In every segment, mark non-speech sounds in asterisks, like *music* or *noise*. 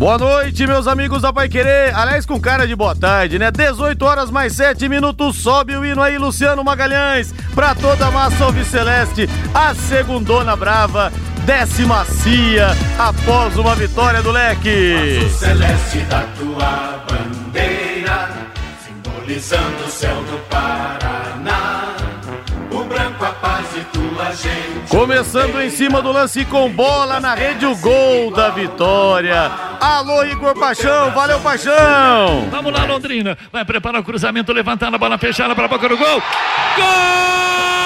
Boa noite, meus amigos da Pai Querer. Aliás, com cara de boa tarde, né? 18 horas mais 7 minutos. Sobe o hino aí, Luciano Magalhães. Pra toda a massa alviceleste, a segundona brava, décima cia, após uma vitória do leque. Azul celeste da tua bandeira, simbolizando o céu do Paraná. Começando em cima do lance com bola na rede, o gol da vitória. Alô, Igor Paixão, valeu, Paixão! Vamos lá, Londrina. Vai preparar o cruzamento, levantando a bola fechada para a boca do gol. Gol!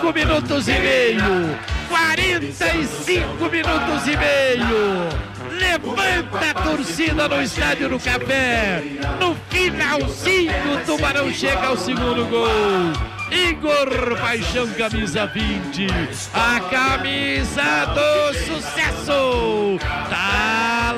45 minutos e meio. 45 minutos e meio. Levanta a torcida no Estádio do Café. No finalzinho, o Tubarão chega ao segundo gol. Igor Paixão, camisa 20. A camisa do sucesso. Tá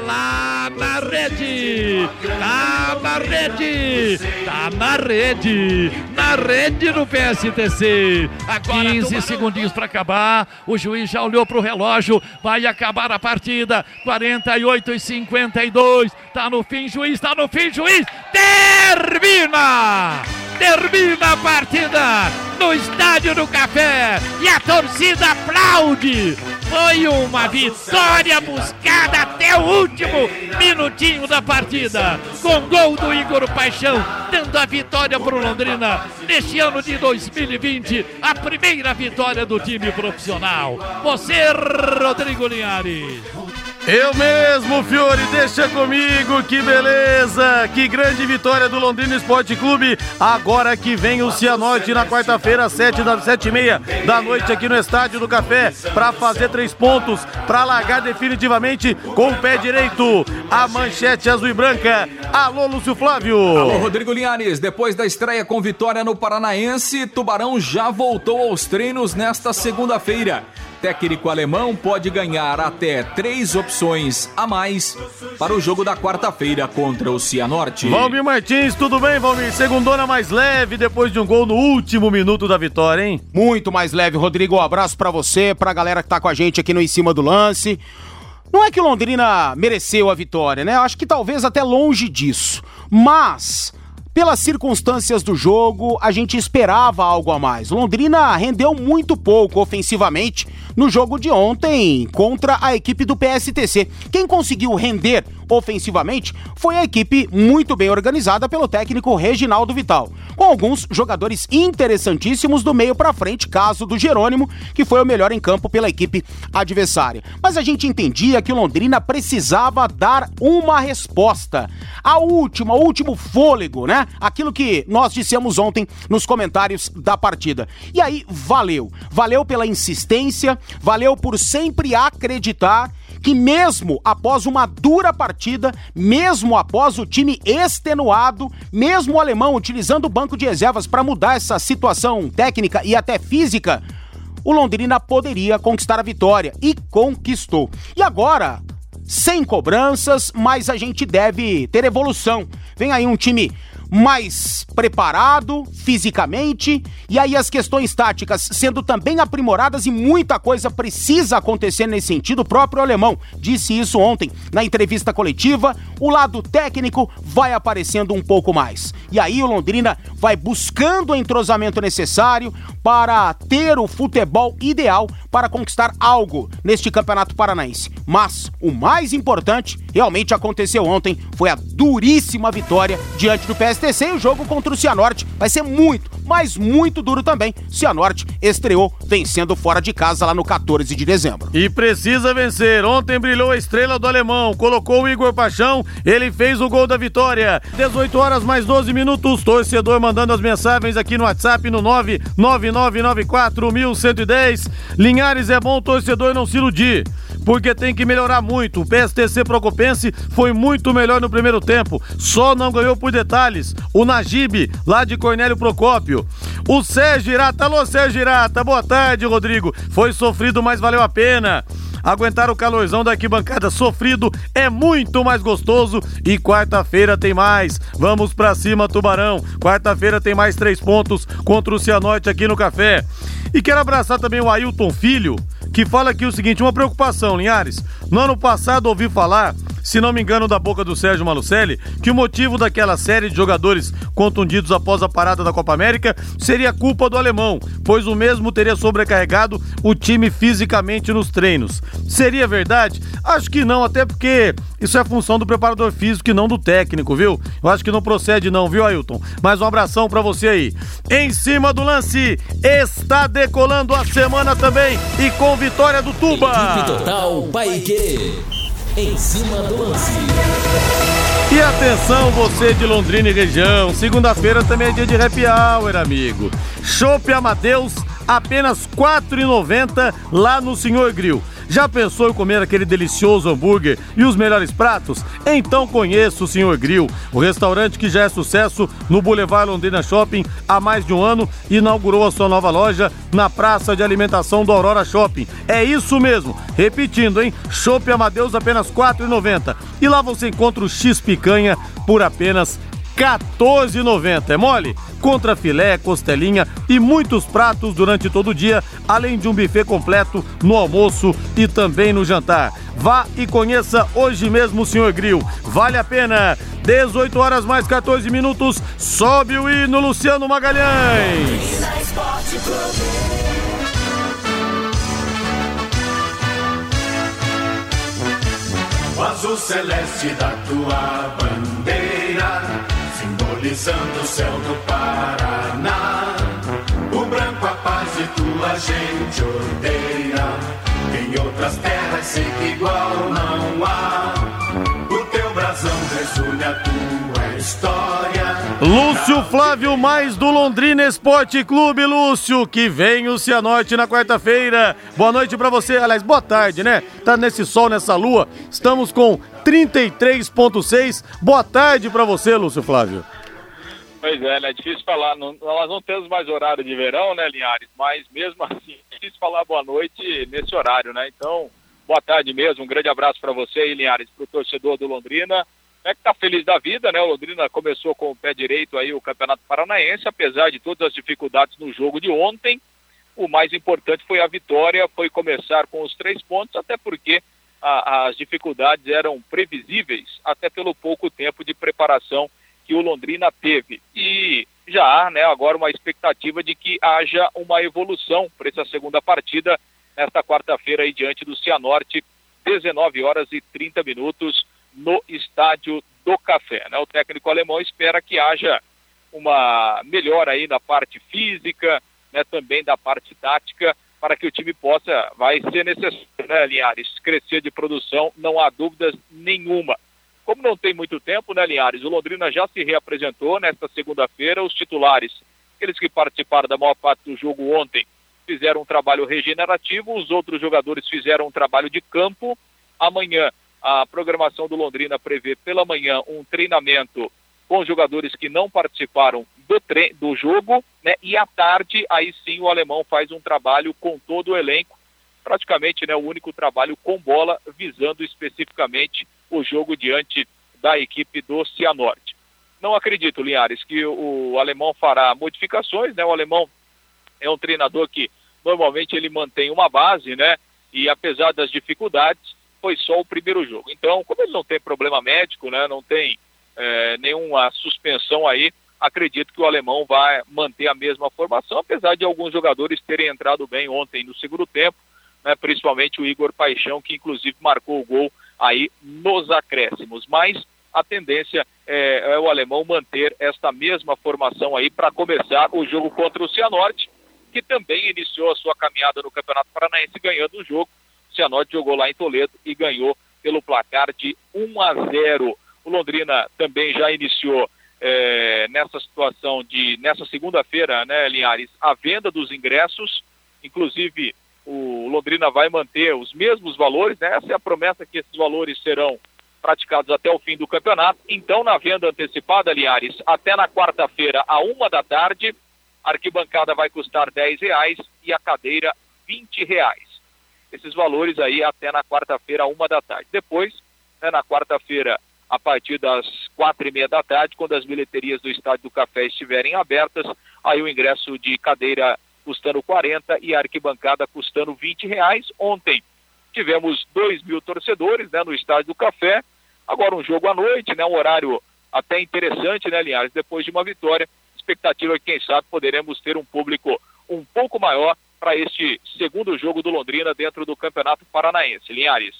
lá na rede. Tá na rede. Tá na rede. Na rede do PSTC. A 15 segundinhos para acabar. O juiz já olhou pro relógio. Vai acabar a partida. 48 e 52. Tá no fim, juiz. Tá no fim, juiz. Termina! Termina a partida no Estádio do Café e a torcida aplaude. Foi uma vitória buscada até o último minutinho da partida, com gol do Igor Paixão, dando a vitória para o Londrina neste ano de 2020, a primeira vitória do time profissional. Você, Rodrigo Linhares. Eu mesmo, Fiore, deixa comigo, que beleza! Que grande vitória do Londrina Esporte Clube. Agora que vem o Cianorte na quarta-feira, sete da sete e meia da noite aqui no Estádio do Café, para fazer três pontos, para largar definitivamente com o pé direito. A manchete azul e branca. Alô, Lúcio Flávio. Alô, Rodrigo Linhares. Depois da estreia com vitória no Paranaense, Tubarão já voltou aos treinos nesta segunda-feira técnico alemão pode ganhar até três opções a mais para o jogo da quarta-feira contra o Cianorte. Valmir Martins, tudo bem, Valmir? Segundona mais leve depois de um gol no último minuto da vitória, hein? Muito mais leve, Rodrigo. Um abraço para você, pra galera que tá com a gente aqui no Em Cima do Lance. Não é que o Londrina mereceu a vitória, né? Eu acho que talvez até longe disso. Mas pelas circunstâncias do jogo, a gente esperava algo a mais. Londrina rendeu muito pouco ofensivamente no jogo de ontem contra a equipe do PSTC. Quem conseguiu render ofensivamente foi a equipe muito bem organizada pelo técnico Reginaldo Vital, com alguns jogadores interessantíssimos do meio para frente, caso do Jerônimo, que foi o melhor em campo pela equipe adversária. Mas a gente entendia que o Londrina precisava dar uma resposta. A última, o último fôlego, né? Aquilo que nós dissemos ontem nos comentários da partida. E aí valeu. Valeu pela insistência, valeu por sempre acreditar que mesmo após uma dura partida, mesmo após o time extenuado, mesmo o alemão utilizando o banco de reservas para mudar essa situação técnica e até física, o Londrina poderia conquistar a vitória e conquistou. E agora, sem cobranças, mas a gente deve ter evolução. Vem aí um time mais preparado fisicamente e aí as questões táticas sendo também aprimoradas e muita coisa precisa acontecer nesse sentido. O próprio alemão disse isso ontem na entrevista coletiva. O lado técnico vai aparecendo um pouco mais. E aí o Londrina vai buscando o entrosamento necessário para ter o futebol ideal para conquistar algo neste Campeonato Paranaense. Mas o mais importante realmente aconteceu ontem, foi a duríssima vitória diante do PSTC e o jogo contra o Cianorte vai ser muito, mas muito duro também. Cianorte estreou vencendo fora de casa lá no 14 de dezembro. E precisa vencer. Ontem brilhou a estrela do alemão, colocou o Igor Paixão, ele fez o gol da vitória. 18 horas mais 12 minutos, torcedor mandando as mensagens aqui no WhatsApp no 999941110. Linhares é bom torcedor não se iludir porque tem que melhorar muito. O PSTC Procopense foi muito melhor no primeiro tempo, só não ganhou por detalhes. O Najib, lá de Cornélio Procópio. O Sérgio Irata, alô Sérgio Irata, boa tarde, Rodrigo. Foi sofrido, mas valeu a pena. Aguentar o calorzão da arquibancada sofrido é muito mais gostoso e quarta-feira tem mais. Vamos pra cima, Tubarão. Quarta-feira tem mais três pontos contra o Cianorte aqui no Café. E quero abraçar também o Ailton Filho, que fala aqui o seguinte: uma preocupação, Linhares. No ano passado ouvi falar se não me engano, da boca do Sérgio Malucelli, que o motivo daquela série de jogadores contundidos após a parada da Copa América seria culpa do alemão, pois o mesmo teria sobrecarregado o time fisicamente nos treinos. Seria verdade? Acho que não, até porque isso é função do preparador físico e não do técnico, viu? Eu acho que não procede não, viu, Ailton? Mas um abração para você aí. Em cima do lance, está decolando a semana também e com vitória do Tuba. Equipe Total Paique. Em cima do lance. E atenção, você de Londrina e região. Segunda-feira também é dia de happy hour, amigo. Chopp Amadeus, apenas R$ 4,90 lá no Senhor Grill. Já pensou em comer aquele delicioso hambúrguer e os melhores pratos? Então conheça o Senhor Grill, o restaurante que já é sucesso no Boulevard Londrina Shopping há mais de um ano e inaugurou a sua nova loja na Praça de Alimentação do Aurora Shopping. É isso mesmo, repetindo, hein? Chopp Amadeus apenas R$ 4,90. E lá você encontra o X Picanha por apenas 14,90. É mole? Contra filé, costelinha e muitos pratos durante todo o dia, além de um buffet completo no almoço e também no jantar. Vá e conheça hoje mesmo o Senhor Grill. Vale a pena. 18 horas mais 14 minutos. Sobe o hino Luciano Magalhães. O azul celeste da tua bandeira, simbolizando o céu do Paraná. O branco a paz e tua gente odeia. Em outras terras sei que igual não há. O teu brasão resume a tua história. Lúcio Flávio, mais do Londrina Esporte Clube, Lúcio, que vem o Cianorte na quarta-feira. Boa noite pra você, aliás, boa tarde, né? Tá nesse sol, nessa lua. Estamos com 33.6. Boa tarde pra você, Lúcio Flávio. Pois é, né? É difícil falar. Não, nós não temos mais horário de verão, né, Linhares? Mas mesmo assim, é difícil falar boa noite nesse horário, né? Então, boa tarde mesmo. Um grande abraço para você aí, Linhares, pro torcedor do Londrina. É que tá feliz da vida, né? O Londrina começou com o pé direito aí o Campeonato Paranaense, apesar de todas as dificuldades no jogo de ontem. O mais importante foi a vitória, foi começar com os três pontos, até porque a, as dificuldades eram previsíveis, até pelo pouco tempo de preparação que o Londrina teve. E já há né, agora uma expectativa de que haja uma evolução para essa segunda partida nesta quarta-feira diante do Cianorte, 19 horas e 30 minutos no estádio do Café. Né? O técnico alemão espera que haja uma melhora aí na parte física, né, também da parte tática, para que o time possa, vai ser necessário, né, Linhares, crescer de produção, não há dúvidas nenhuma. Como não tem muito tempo, né, Linhares, o Londrina já se reapresentou nesta segunda-feira, os titulares, aqueles que participaram da maior parte do jogo ontem, fizeram um trabalho regenerativo, os outros jogadores fizeram um trabalho de campo. Amanhã, a programação do Londrina prevê pela manhã um treinamento com jogadores que não participaram do, tre do jogo, né? E à tarde, aí sim, o alemão faz um trabalho com todo o elenco, praticamente né, o único trabalho com bola, visando especificamente o jogo diante da equipe do Cianorte. Não acredito, Linhares, que o alemão fará modificações, né? O alemão é um treinador que normalmente ele mantém uma base, né? E apesar das dificuldades, foi só o primeiro jogo. Então, como ele não tem problema médico, né? Não tem é, nenhuma suspensão aí, acredito que o alemão vai manter a mesma formação, apesar de alguns jogadores terem entrado bem ontem no segundo tempo, né, principalmente o Igor Paixão, que inclusive marcou o gol aí nos acréscimos. Mas a tendência é, é o alemão manter esta mesma formação aí para começar o jogo contra o Cianorte, que também iniciou a sua caminhada no Campeonato Paranaense ganhando o jogo. O Cianorte jogou lá em Toledo e ganhou pelo placar de 1 a 0. O Londrina também já iniciou é, nessa situação de, nessa segunda-feira, né, Linhares, a venda dos ingressos, inclusive o Londrina vai manter os mesmos valores, né? Essa é a promessa que esses valores serão praticados até o fim do campeonato. Então, na venda antecipada, Linhares, até na quarta-feira, a uma da tarde, a arquibancada vai custar 10 reais e a cadeira 20 reais. Esses valores aí até na quarta-feira, uma da tarde. Depois, né, na quarta-feira, a partir das quatro e meia da tarde, quando as bilheterias do Estádio do Café estiverem abertas, aí o ingresso de cadeira custando 40 e a arquibancada custando 20 reais. Ontem tivemos 2 mil torcedores né, no Estádio do Café. Agora um jogo à noite, né, um horário até interessante, né, Linhares? Depois de uma vitória, expectativa é que, quem sabe, poderemos ter um público um pouco maior para este segundo jogo do Londrina dentro do Campeonato Paranaense. Linhares.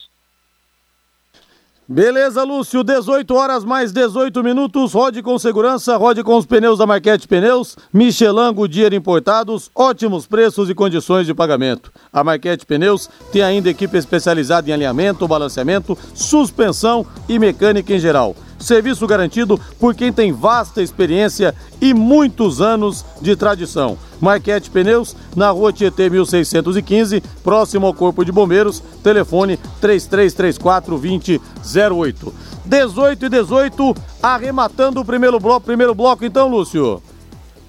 Beleza, Lúcio, 18 horas mais 18 minutos, rode com segurança, rode com os pneus da Marquete Pneus, Michelin Goodyear importados, ótimos preços e condições de pagamento. A Marquete Pneus tem ainda equipe especializada em alinhamento, balanceamento, suspensão e mecânica em geral. Serviço garantido por quem tem vasta experiência e muitos anos de tradição. Marquete Pneus, na rua Tietê 1615, próximo ao Corpo de Bombeiros, telefone 3334 2008. 18 e 18, arrematando o primeiro bloco, primeiro bloco então, Lúcio.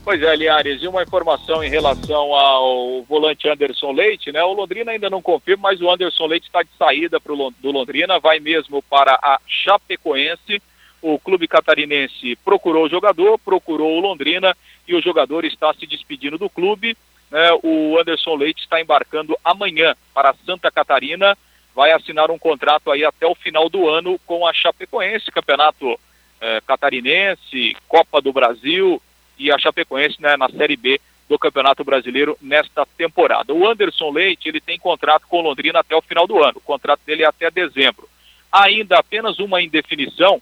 Pois é, Liares, e uma informação em relação ao volante Anderson Leite, né? O Londrina ainda não confirma, mas o Anderson Leite está de saída pro, do Londrina, vai mesmo para a Chapecoense o clube catarinense procurou o jogador, procurou o Londrina e o jogador está se despedindo do clube. Né? O Anderson Leite está embarcando amanhã para Santa Catarina, vai assinar um contrato aí até o final do ano com a Chapecoense, campeonato eh, catarinense, Copa do Brasil e a Chapecoense né, na Série B do Campeonato Brasileiro nesta temporada. O Anderson Leite ele tem contrato com o Londrina até o final do ano, o contrato dele é até dezembro. Ainda apenas uma indefinição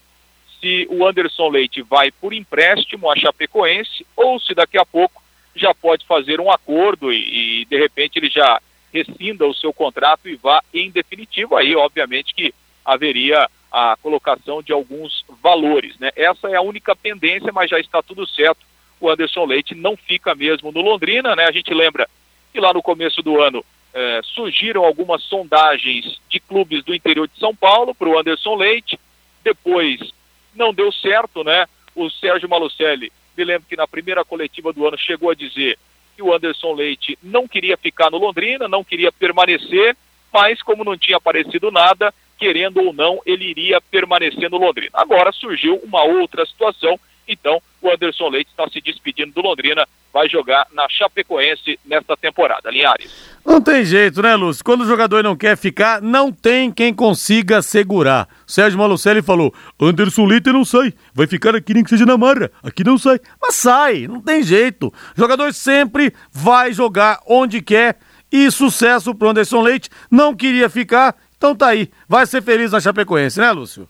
se o Anderson Leite vai por empréstimo à Chapecoense ou se daqui a pouco já pode fazer um acordo e, e de repente ele já rescinda o seu contrato e vá em definitivo. Aí, obviamente, que haveria a colocação de alguns valores. Né? Essa é a única pendência, mas já está tudo certo. O Anderson Leite não fica mesmo no Londrina, né? A gente lembra que lá no começo do ano eh, surgiram algumas sondagens de clubes do interior de São Paulo para o Anderson Leite. Depois não deu certo, né? O Sérgio Malucelli, me lembro que na primeira coletiva do ano chegou a dizer que o Anderson Leite não queria ficar no Londrina, não queria permanecer, mas como não tinha aparecido nada, querendo ou não, ele iria permanecer no Londrina. Agora surgiu uma outra situação, então o Anderson Leite está se despedindo do Londrina, vai jogar na Chapecoense nesta temporada. Linhares. Não tem jeito, né, Lúcio? Quando o jogador não quer ficar, não tem quem consiga segurar. Sérgio Malucelli falou: Anderson Leite não sai, vai ficar aqui nem que seja na marra, aqui não sai. Mas sai, não tem jeito. O jogador sempre vai jogar onde quer e sucesso pro Anderson Leite. Não queria ficar, então tá aí. Vai ser feliz na Chapecoense, né, Lúcio?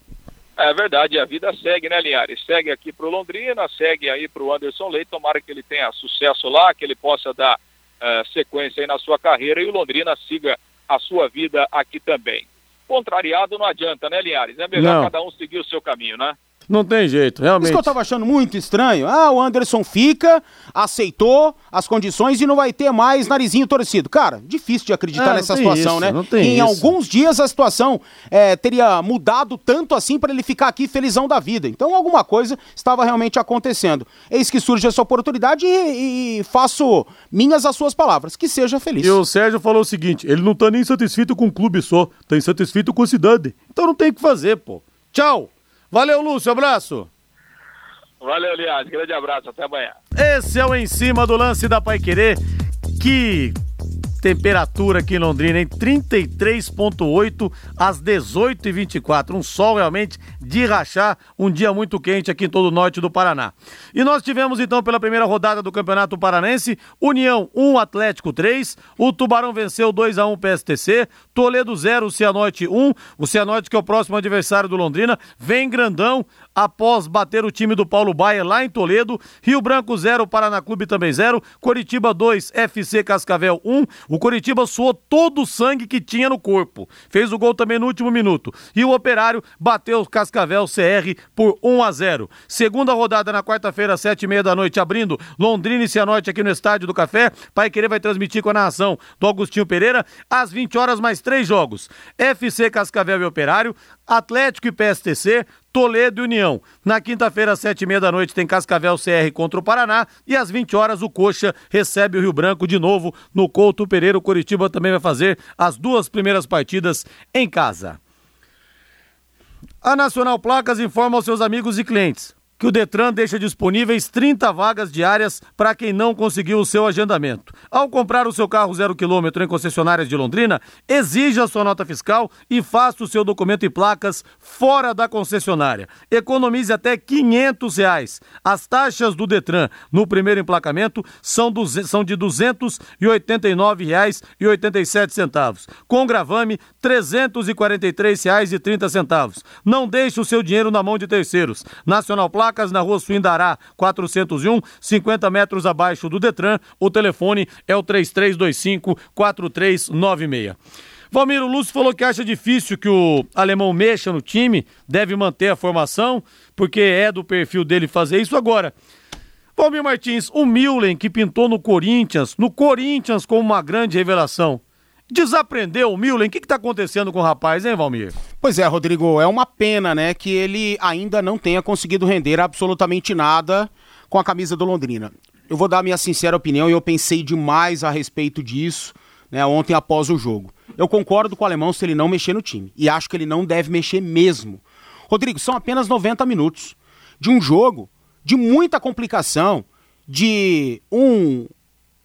É verdade, a vida segue, né, Linhares? Segue aqui pro Londrina, segue aí pro Anderson Leite. Tomara que ele tenha sucesso lá, que ele possa dar uh, sequência aí na sua carreira e o Londrina siga a sua vida aqui também. Contrariado não adianta, né, Linhares? É melhor não. cada um seguir o seu caminho, né? Não tem jeito, realmente. Isso que eu tava achando muito estranho. Ah, o Anderson fica, aceitou as condições e não vai ter mais narizinho torcido. Cara, difícil de acreditar é, nessa situação, isso, né? Não tem em isso. alguns dias a situação é, teria mudado tanto assim para ele ficar aqui felizão da vida. Então alguma coisa estava realmente acontecendo. Eis que surge essa oportunidade e, e faço minhas as suas palavras. Que seja feliz. E o Sérgio falou o seguinte: ele não tá nem satisfeito com o clube só, tá insatisfeito com a cidade. Então não tem o que fazer, pô. Tchau! Valeu, Lúcio, abraço. Valeu, aliás, grande abraço, até amanhã. Esse é o Em Cima do Lance da Pai Querer, que Temperatura aqui em Londrina em 33,8 às 18h24. Um sol realmente de rachar, um dia muito quente aqui em todo o norte do Paraná. E nós tivemos então pela primeira rodada do Campeonato Paranense, União 1, Atlético 3, o Tubarão venceu 2 a 1 PSTC, Toledo 0, Cianorte 1, o Cianorte que é o próximo adversário do Londrina, vem grandão, após bater o time do Paulo Baia lá em Toledo. Rio Branco 0, Paraná Clube também 0. Coritiba 2, FC Cascavel 1. O Coritiba suou todo o sangue que tinha no corpo. Fez o gol também no último minuto. E o Operário bateu o Cascavel CR por 1 a 0. Segunda rodada na quarta-feira, sete e meia da noite, abrindo Londrina e Cianorte aqui no Estádio do Café. Pai Querer vai transmitir com a narração do Agostinho Pereira. Às 20 horas, mais três jogos. FC Cascavel e Operário, Atlético e PSTC, Toledo e União. Na quinta-feira, às sete e meia da noite, tem Cascavel CR contra o Paraná. E às 20 horas, o Coxa recebe o Rio Branco de novo no Couto Pereira. O Curitiba também vai fazer as duas primeiras partidas em casa. A Nacional Placas informa aos seus amigos e clientes que o Detran deixa disponíveis 30 vagas diárias para quem não conseguiu o seu agendamento. Ao comprar o seu carro zero quilômetro em concessionárias de Londrina, exija sua nota fiscal e faça o seu documento e placas fora da concessionária. Economize até 500 reais. As taxas do Detran no primeiro emplacamento são, de R$ 289,87. Com gravame, R$ 343,30. Não deixe o seu dinheiro na mão de terceiros. Nacional Placas placas na rua Suindará, 401, 50 metros abaixo do Detran. O telefone é o 3325-4396. Valmiro Lúcio falou que acha difícil que o alemão mexa no time, deve manter a formação, porque é do perfil dele fazer isso agora. Valmir Martins, o Milen que pintou no Corinthians, no Corinthians como uma grande revelação. Desaprendeu o Milen? O que está acontecendo com o rapaz, hein, Valmir? Pois é, Rodrigo, é uma pena, né, que ele ainda não tenha conseguido render absolutamente nada com a camisa do Londrina. Eu vou dar a minha sincera opinião e eu pensei demais a respeito disso, né, ontem após o jogo. Eu concordo com o alemão se ele não mexer no time e acho que ele não deve mexer mesmo. Rodrigo, são apenas 90 minutos de um jogo de muita complicação, de um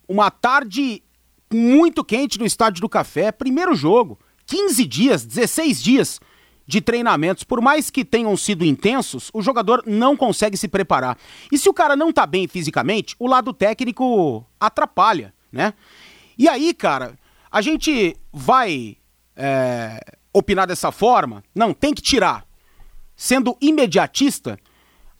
uma tarde muito quente no Estádio do Café, primeiro jogo, 15 dias, 16 dias de treinamentos, por mais que tenham sido intensos, o jogador não consegue se preparar. E se o cara não tá bem fisicamente, o lado técnico atrapalha, né? E aí, cara, a gente vai é, opinar dessa forma? Não, tem que tirar. Sendo imediatista,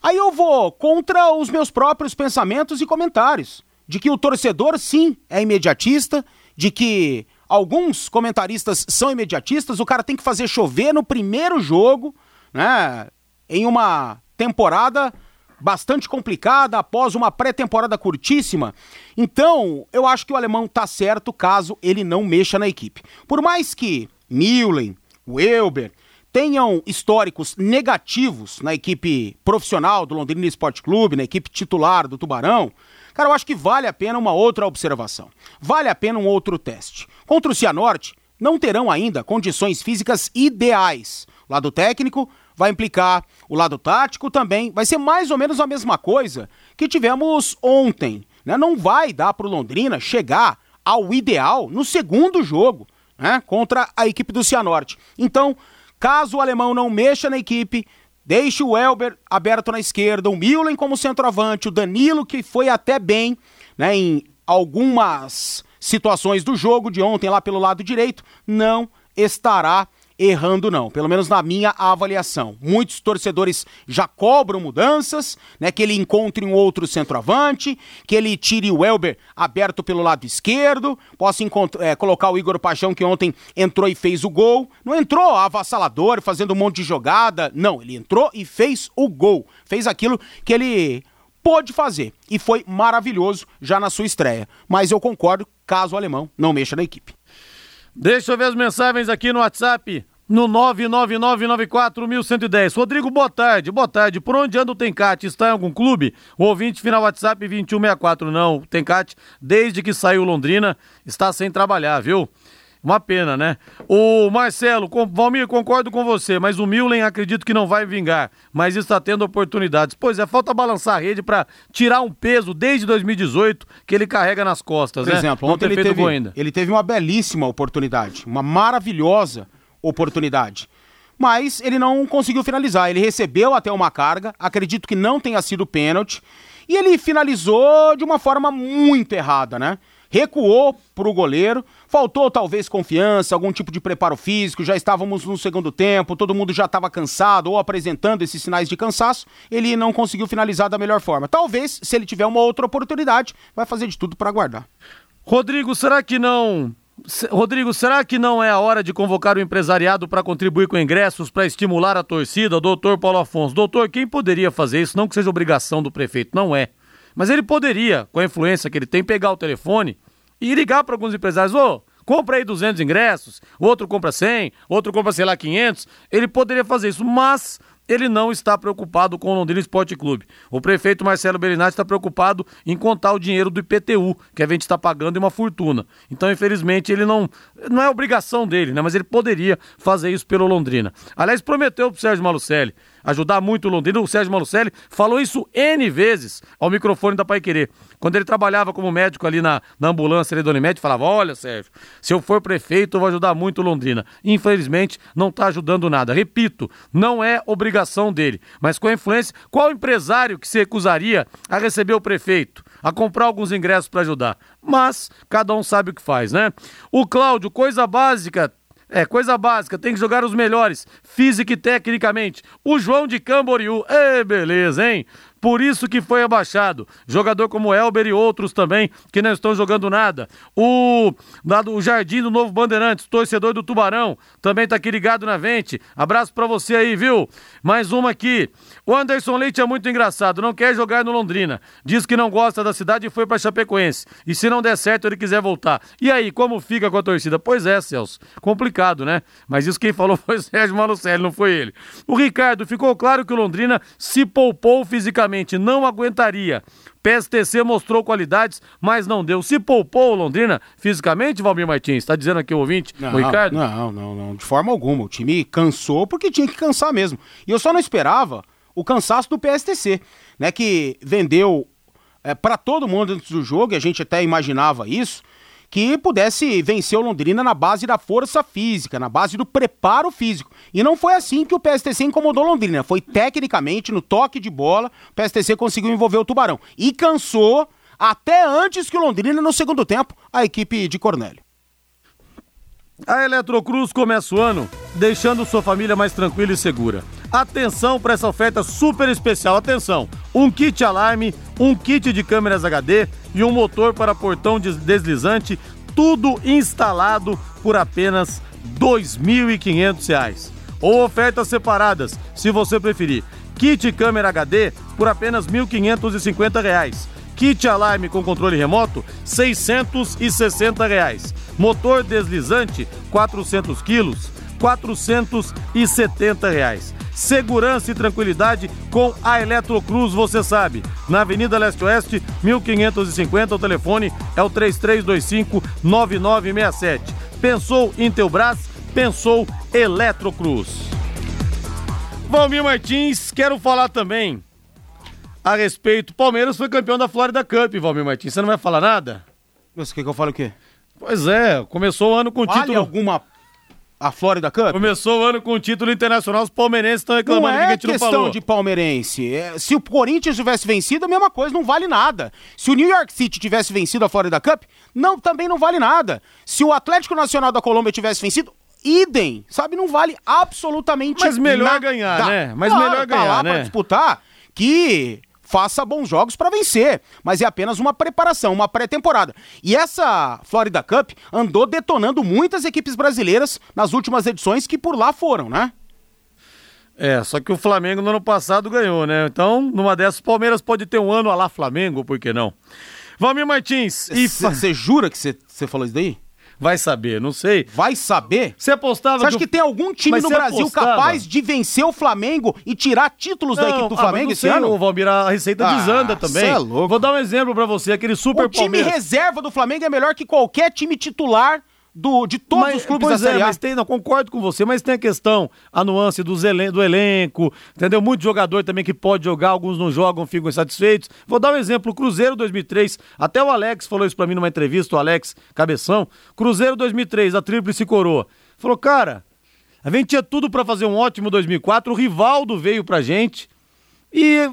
aí eu vou contra os meus próprios pensamentos e comentários de que o torcedor, sim, é imediatista, de que alguns comentaristas são imediatistas, o cara tem que fazer chover no primeiro jogo, né? Em uma temporada bastante complicada, após uma pré-temporada curtíssima. Então, eu acho que o alemão tá certo caso ele não mexa na equipe. Por mais que Mühlen, Welber tenham históricos negativos na equipe profissional do Londrina Esporte Clube, na equipe titular do Tubarão, Cara, eu acho que vale a pena uma outra observação. Vale a pena um outro teste. Contra o Cianorte, não terão ainda condições físicas ideais. O lado técnico vai implicar, o lado tático também vai ser mais ou menos a mesma coisa que tivemos ontem. Né? Não vai dar para o Londrina chegar ao ideal no segundo jogo né? contra a equipe do Cianorte. Então, caso o alemão não mexa na equipe, Deixe o Elber aberto na esquerda, o Milen como centroavante, o Danilo, que foi até bem né, em algumas situações do jogo de ontem lá pelo lado direito, não estará errando não, pelo menos na minha avaliação. Muitos torcedores já cobram mudanças, né, que ele encontre um outro centroavante, que ele tire o Elber aberto pelo lado esquerdo, possa é, colocar o Igor Paixão que ontem entrou e fez o gol. Não entrou avassalador, fazendo um monte de jogada, não, ele entrou e fez o gol. Fez aquilo que ele pôde fazer e foi maravilhoso já na sua estreia. Mas eu concordo caso o alemão não mexa na equipe. Deixa eu ver as mensagens aqui no WhatsApp. No 999941110. Rodrigo, boa tarde. Boa tarde. Por onde anda o Tencate? Está em algum clube? O ouvinte final WhatsApp 2164. Não, o Tencate, desde que saiu Londrina, está sem trabalhar, viu? Uma pena, né? O Marcelo, com, Valmir, concordo com você, mas o Milen acredito que não vai vingar, mas está tendo oportunidades. Pois é, falta balançar a rede para tirar um peso desde 2018 que ele carrega nas costas, Por né? exemplo, ontem ele teve, ainda. ele teve uma belíssima oportunidade, uma maravilhosa oportunidade. Mas ele não conseguiu finalizar. Ele recebeu até uma carga, acredito que não tenha sido pênalti, e ele finalizou de uma forma muito errada, né? Recuou pro goleiro, faltou talvez confiança, algum tipo de preparo físico, já estávamos no segundo tempo, todo mundo já estava cansado ou apresentando esses sinais de cansaço, ele não conseguiu finalizar da melhor forma. Talvez, se ele tiver uma outra oportunidade, vai fazer de tudo para guardar. Rodrigo, será que não. Rodrigo, será que não é a hora de convocar o empresariado para contribuir com ingressos para estimular a torcida? Doutor Paulo Afonso. Doutor, quem poderia fazer isso? Não que seja obrigação do prefeito, não é. Mas ele poderia, com a influência que ele tem, pegar o telefone e ligar para alguns empresários: ô, compra aí 200 ingressos, o outro compra 100, outro compra, sei lá, 500. Ele poderia fazer isso, mas ele não está preocupado com o Londrina Esporte Clube. O prefeito Marcelo Berinatti está preocupado em contar o dinheiro do IPTU, que a gente está pagando em uma fortuna. Então, infelizmente, ele não. Não é obrigação dele, né? Mas ele poderia fazer isso pelo Londrina. Aliás, prometeu pro Sérgio Malucelli ajudar muito o Londrina. O Sérgio Malucelli falou isso N vezes ao microfone da Pai Querer. Quando ele trabalhava como médico ali na, na ambulância ali do Unimed, falava: Olha, Sérgio, se eu for prefeito, eu vou ajudar muito o Londrina. Infelizmente, não está ajudando nada. Repito, não é obrigação dele. Mas com a influência, qual empresário que se recusaria a receber o prefeito? A comprar alguns ingressos para ajudar. Mas cada um sabe o que faz, né? O Cláudio, coisa básica, é, coisa básica, tem que jogar os melhores, física e tecnicamente. O João de Camboriú, é beleza, hein? Por isso que foi abaixado. Jogador como Elber e outros também que não estão jogando nada. O, do Jardim do Novo Bandeirantes, torcedor do Tubarão, também tá aqui ligado na vente. Abraço pra você aí, viu? Mais uma aqui. O Anderson Leite é muito engraçado, não quer jogar no Londrina. Diz que não gosta da cidade e foi pra Chapecoense. E se não der certo, ele quiser voltar. E aí, como fica com a torcida? Pois é, Celso. Complicado, né? Mas isso quem falou *laughs* foi o Sérgio Malucelli, não foi ele. O Ricardo, ficou claro que o Londrina se poupou fisicamente, não aguentaria. PSTC mostrou qualidades, mas não deu. Se poupou Londrina fisicamente, Valmir Martins? Tá dizendo aqui o ouvinte, Não, o Ricardo? Não, não, não, de forma alguma. O time cansou porque tinha que cansar mesmo. E eu só não esperava o cansaço do PSTC, né? Que vendeu é, para todo mundo antes do jogo, e a gente até imaginava isso, que pudesse vencer o Londrina na base da força física, na base do preparo físico. E não foi assim que o PSTC incomodou Londrina. Foi tecnicamente, no toque de bola, o PSTC conseguiu envolver o Tubarão. E cansou até antes que o Londrina, no segundo tempo, a equipe de Cornélio. A Eletrocruz começa o ano deixando sua família mais tranquila e segura. Atenção para essa oferta super especial. Atenção! Um kit alarme, um kit de câmeras HD e um motor para portão des- deslizante, tudo instalado por apenas R$ 2.500. Ou ofertas separadas, se você preferir. Kit câmera HD por apenas 1.550 reais. Kit alarme com controle remoto, 660 reais. Motor deslizante, 400 quilos, 470 reais. Segurança e tranquilidade com a Eletrocruz, você sabe. Na Avenida Leste Oeste, 1550, o telefone é o 3325-9967. Pensou em Teubras? Pensou Eletrocruz. Valmir Martins, quero falar também a respeito. Palmeiras foi campeão da Florida Cup, Valmir Martins. Você não vai falar nada? Você quer que eu fale o quê? Pois é, começou o ano com Vale título. alguma a Florida Cup? Começou o ano com título internacional. Os palmeirenses estão Não reclamando que a é gente não questão falou. de palmeirense. É, se o Corinthians tivesse vencido, a mesma coisa, não vale nada. Se o New York City tivesse vencido a Florida Cup, não, também não vale nada. Se o Atlético Nacional da Colômbia tivesse vencido, idem, sabe? Não vale absolutamente Mas melhor nada. ganhar, né? Mas Claro, melhor tá ganhar, lá né? Pra disputar que faça bons jogos pra vencer, mas é apenas uma preparação, uma pré-temporada. E essa Florida Cup andou detonando muitas equipes brasileiras nas últimas edições que por lá foram, né? É, só que o Flamengo no ano passado ganhou, né? Então, numa dessas, o Palmeiras pode ter um ano a lá Flamengo, por que não? Valmir Martins, e Você jura que você falou isso daí? Vai saber, não sei. Vai saber? Você apostava Você acha que que tem algum time no você Brasil apostava? capaz de vencer o Flamengo e tirar títulos da equipe do ah, Flamengo esse não sei, ano? ô, Valmir, a receita Ah, desanda também. cê é louco. Vou dar um exemplo pra você, aquele super O time Palmeiras. reserva do Flamengo é melhor que qualquer time titular do, de todos Mas- os clubes pois da Série é, A. mas tem, não, concordo com você, mas tem a questão, a nuance dos elen- do elenco, entendeu? Muito jogador também que pode jogar, alguns não jogam, ficam insatisfeitos. Vou dar um exemplo, o Cruzeiro 2003, até o Alex falou isso pra mim numa entrevista, o Alex Cabeção, Cruzeiro 2003, a tríplice coroa. Falou, cara, a gente tinha tudo pra fazer um ótimo 2004, o Rivaldo veio pra gente e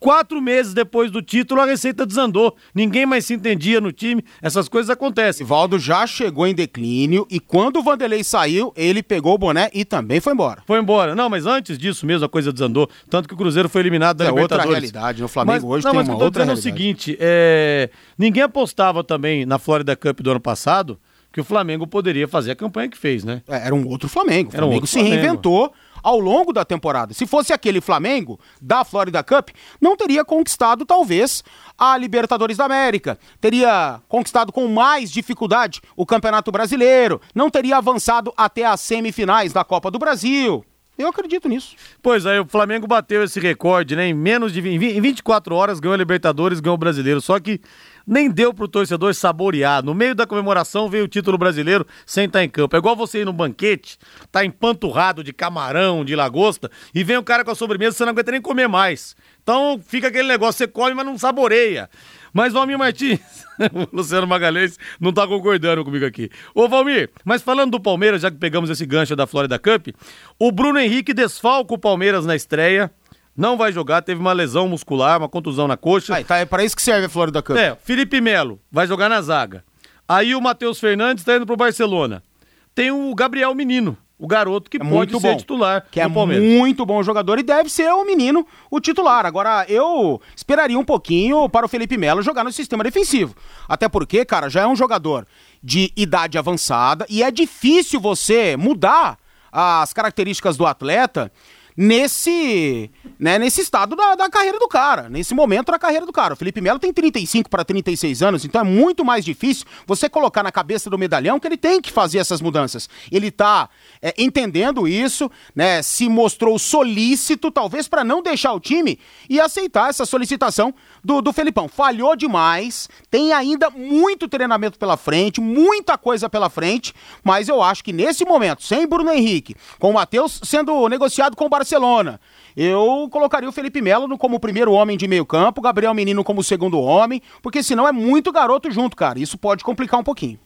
quatro meses depois do título a receita desandou, ninguém mais se entendia no time, essas coisas acontecem. Rivaldo já chegou em declínio e quando o Vanderlei saiu, ele pegou o boné e também foi embora. Foi embora. Não, mas antes disso mesmo a coisa desandou. Tanto que o Cruzeiro foi eliminado da É outra Libertadores. realidade, no Flamengo mas, hoje não, tem mas uma o outra é o realidade. seguinte, é, ninguém apostava também na Florida Cup do ano passado que o Flamengo poderia fazer a campanha que fez, né? É, Era um outro Flamengo. O Era um Flamengo outro se Flamengo. reinventou ao longo da temporada. Se fosse aquele Flamengo da Florida Cup, não teria conquistado, talvez, a Libertadores da América. Teria conquistado com mais dificuldade o Campeonato Brasileiro. Não teria avançado até as semifinais da Copa do Brasil. Eu acredito nisso. Pois aí, o Flamengo bateu esse recorde, né? Em menos de 20, em 24 horas ganhou a Libertadores, ganhou o Brasileiro. Só que nem deu pro torcedor saborear. No meio da comemoração veio o título brasileiro sem estar em campo. É igual você ir no banquete, tá empanturrado de camarão, de lagosta, e vem o cara com a sobremesa, você não aguenta nem comer mais. Então fica aquele negócio, você come, mas não saboreia. Mas Valmir Martins, o *laughs* Luciano Magalhães não tá concordando comigo aqui. Ô Valmir, mas falando do Palmeiras, já que pegamos esse gancho da Florida Cup, o Bruno Henrique desfalca o Palmeiras na estreia. Não vai jogar, teve uma lesão muscular, uma contusão na coxa. Tá, é para isso que serve a Florida Cup. É, Felipe Melo vai jogar na zaga. Aí o Matheus Fernandes tá indo pro Barcelona. Tem o Gabriel Menino, o garoto que É pode muito ser bom. titular Que é Palmeiras. muito bom jogador e deve ser o menino o titular. Agora, eu esperaria um pouquinho para o Felipe Melo jogar no sistema defensivo. Até porque, cara, já é um jogador de idade avançada e é difícil você mudar as características do atleta nesse, né, nesse estado da, da carreira do cara, nesse momento da carreira do cara. O Felipe Melo tem 35 para 36 anos, então é muito mais difícil você colocar na cabeça do medalhão que ele tem que fazer essas mudanças. Ele tá é, entendendo isso, né, se mostrou solícito, talvez para não deixar o time e aceitar essa solicitação do, do Felipão. Falhou demais, tem ainda muito treinamento pela frente, muita coisa pela frente, mas eu acho que nesse momento, sem Bruno Henrique, com o Matheus sendo negociado com o Barcelona, eu colocaria o Felipe Melo como o primeiro homem de meio campo, Gabriel Menino como o segundo homem, porque senão é muito garoto junto, cara. Isso pode complicar um pouquinho.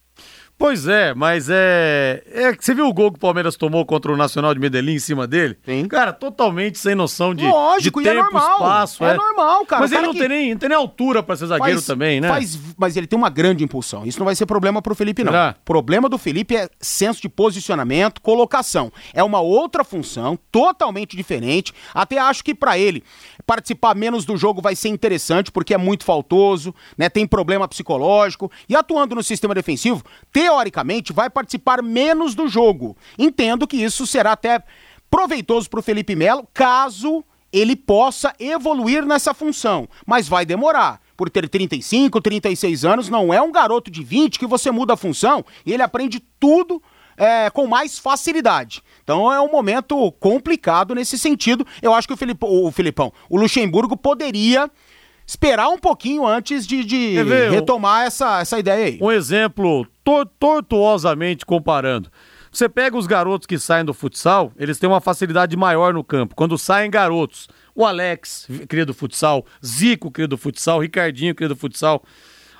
Pois é, mas é... é. Você viu o gol que o Palmeiras tomou contra o Nacional de Medellín em cima dele? Sim. Cara, totalmente sem noção de, Lógico, de e é tempo, normal. espaço. É normal, cara. Mas O ele cara não, que- tem nem, não tem nem altura pra ser zagueiro Faz- também, né? faz- mas ele tem uma grande impulsão. Isso não vai ser problema pro Felipe, não. Será? Problema do Felipe é senso de posicionamento, colocação. É uma outra função, totalmente diferente. Até acho que pra ele participar menos do jogo vai ser interessante, porque é muito faltoso, né? Tem problema psicológico. E atuando no sistema defensivo, teoricamente, vai participar menos do jogo. Entendo que isso será até proveitoso pro Felipe Melo, caso ele possa evoluir nessa função, mas vai demorar. Por ter 35, 36 anos, não é um garoto de 20 que você muda a função e ele aprende tudo é, com mais facilidade. Então é um momento complicado nesse sentido. Eu acho que o, Filipe, o Filipão, o Luxemburgo poderia esperar um pouquinho antes de, de ver, retomar essa, essa ideia aí. Um exemplo tor- tortuosamente comparando. Você pega os garotos que saem do futsal, eles têm uma facilidade maior no campo. Quando saem garotos, o Alex, cria do futsal, Zico, cria do futsal, Ricardinho, cria do futsal.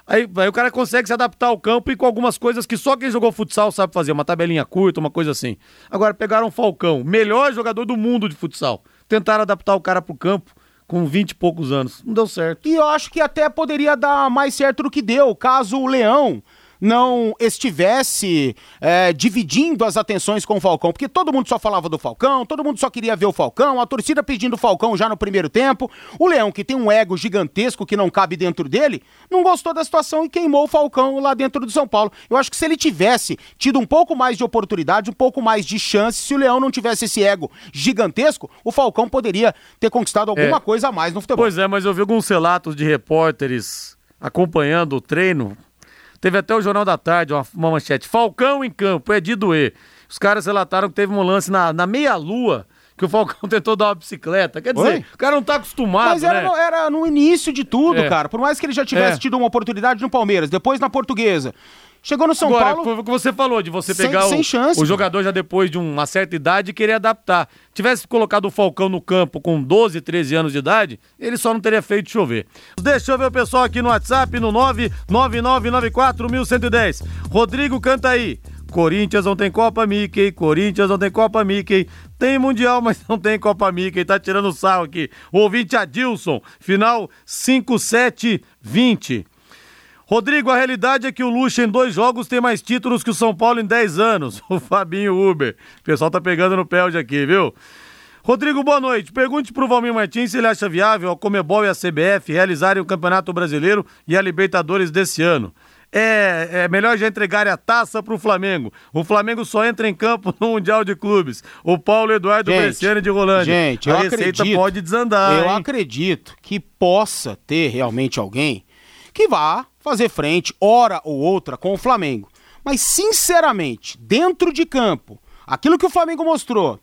Aí, aí o cara consegue se adaptar ao campo e com algumas coisas que só quem jogou futsal sabe fazer, uma tabelinha curta, uma coisa assim. Agora pegaram o Falcão, melhor jogador do mundo de futsal. Tentaram adaptar o cara pro campo com 20 e poucos anos. Não deu certo. E eu acho que até poderia dar mais certo do que deu, caso o Leão não estivesse é, dividindo as atenções com o Falcão, porque todo mundo só falava do Falcão, todo mundo só queria ver o Falcão, a torcida pedindo o Falcão já no primeiro tempo. O Leão, que tem um ego gigantesco que não cabe dentro dele, não gostou da situação e queimou o Falcão lá dentro do São Paulo. Eu acho que se ele tivesse tido um pouco mais de oportunidade, um pouco mais de chance, se o Leão não tivesse esse ego gigantesco, o Falcão poderia ter conquistado alguma É. coisa a mais no futebol. Pois é, mas eu vi alguns relatos de repórteres acompanhando o treino. Teve até o Jornal da Tarde, uma, uma manchete. Falcão em campo, é de doer. Os caras relataram que teve um lance na, na meia-lua que o Falcão *laughs* tentou dar uma bicicleta. Quer dizer, Oi? o cara não tá acostumado, Mas era, né? no, era no início de tudo, É. cara. Por mais que ele já tivesse É. tido uma oportunidade no Palmeiras, depois na Portuguesa. Chegou no São Agora, Paulo. foi o que você falou, de você Sem- pegar sem o, chance, o jogador já depois de uma certa idade e querer adaptar. Tivesse colocado o Falcão no campo com 12, 13 anos de idade, ele só não teria feito chover. Deixa eu ver o pessoal aqui no WhatsApp, no 999941110. Rodrigo canta aí. Corinthians não tem Copa Mickey, Corinthians não tem Copa Mickey. Tem Mundial, mas não tem Copa Mickey. Tá tirando sarro aqui. O ouvinte Adilson, final 5720. Rodrigo, a realidade é que o Lucha em dois jogos tem mais títulos que o São Paulo em 10 anos. *laughs* O Fabinho Uber. O pessoal tá pegando no pé hoje aqui, viu? Rodrigo, boa noite. Pergunte pro Valmir Martins se ele acha viável a Comebol e a CBF realizarem o Campeonato Brasileiro e a Libertadores desse ano. É, é melhor já entregarem a taça pro Flamengo. O Flamengo só entra em campo *laughs* no Mundial de Clubes. O Paulo Eduardo Gente, Bresciani de Rolândia. Gente, a receita acredito, pode desandar. Eu hein? acredito que possa ter realmente alguém que vá fazer frente, hora ou outra, com o Flamengo. Mas, sinceramente, dentro de campo, aquilo que o Flamengo mostrou,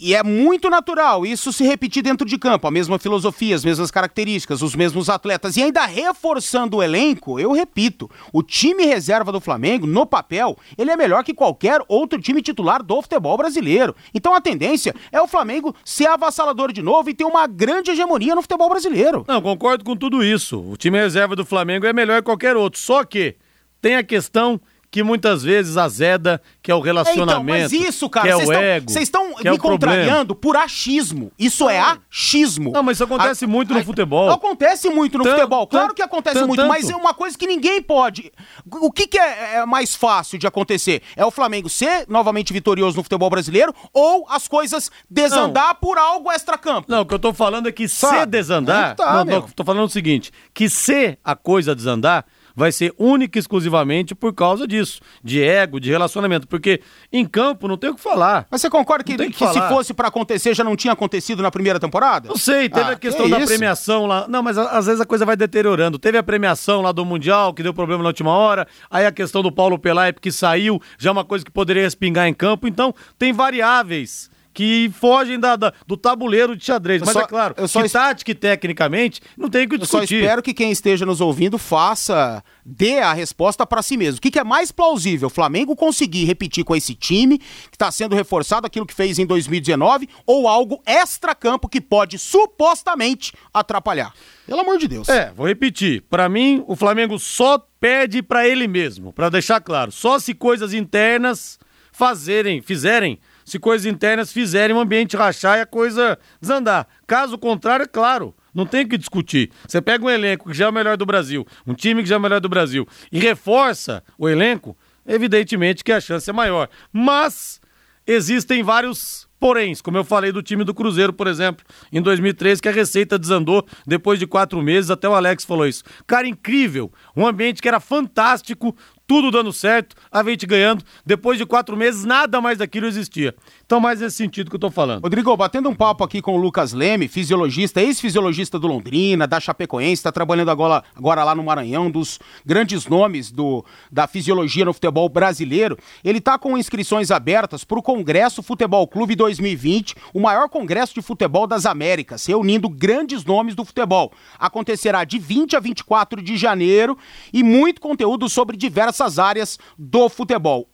e é muito natural isso se repetir dentro de campo, a mesma filosofia, as mesmas características, os mesmos atletas, e ainda reforçando o elenco, eu repito, o time reserva do Flamengo, no papel, ele é melhor que qualquer outro time titular do futebol brasileiro. Então a tendência é o Flamengo ser avassalador de novo e ter uma grande hegemonia no futebol brasileiro. Não, concordo com tudo isso. O time reserva do Flamengo é melhor que qualquer outro. Só que tem a questão que muitas vezes azeda, que é o É, relacionamento. então, mas isso, cara, que é vocês o estão- ego. vocês estão que é me problema. contrariando por achismo. Isso é achismo. Não, mas isso acontece muito no futebol. Acontece muito no Tanto- futebol. Claro tanto- que acontece tanto- muito, mas é uma coisa que ninguém pode. O que, que é, é mais fácil de acontecer? É o Flamengo ser novamente vitorioso no futebol brasileiro ou as coisas desandar por algo extracampo? Não, o que eu tô falando é que se Sabe? desandar. Aí tá, não, não, tô falando o seguinte: que se a coisa desandar, vai ser única e exclusivamente por causa disso. De ego, de relacionamento. Porque em campo não tem o que falar. Mas você concorda que, que, que se fosse pra acontecer já não tinha acontecido na primeira temporada? Não sei, teve Ah, a questão que da isso? premiação lá. Não, mas às vezes a coisa vai deteriorando. Teve a premiação lá do Mundial, que deu problema na última hora. Aí a questão do Paulo Pelaip, que saiu, já é uma coisa que poderia respingar em campo. Então, tem variáveis que fogem da, da- do tabuleiro de xadrez. Eu Mas só- é claro, eu só que tática e tecnicamente, não tem o que Eu só discutir. espero que quem esteja nos ouvindo faça, dê a resposta pra si mesmo. O que, que é mais plausível? O Flamengo conseguir repetir com esse time, que está sendo reforçado aquilo que fez em 2019, ou algo extra-campo que pode supostamente atrapalhar? Pelo amor de Deus. É, vou repetir. Pra mim, o Flamengo só perde pra ele mesmo, Pra deixar claro. Só se coisas internas fazerem, fizerem, se coisas internas fizerem o ambiente rachar e a coisa desandar. Caso contrário, é claro, não tem o que discutir. Você pega um elenco que já é o melhor do Brasil, um time que já é o melhor do Brasil e reforça o elenco, evidentemente que a chance é maior. Mas existem vários poréns, como eu falei do time do Cruzeiro, por exemplo, em 2013, que a receita desandou depois de quatro meses, até o Alex falou isso. Cara, incrível, um ambiente que era fantástico, tudo dando certo, a gente ganhando, depois de quatro meses, nada mais daquilo existia. Então, mais nesse sentido que eu tô falando. Rodrigo, batendo um papo aqui com o Lucas Leme, fisiologista, ex-fisiologista do Londrina, da Chapecoense, está trabalhando agora, agora lá no Maranhão, dos grandes nomes do, da fisiologia no futebol brasileiro. Ele está com inscrições abertas para o Congresso Futebol Clube 2020, o maior congresso de futebol das Américas, reunindo grandes nomes do futebol. Acontecerá de 20 a 24 de janeiro e muito conteúdo sobre diversas áreas do futebol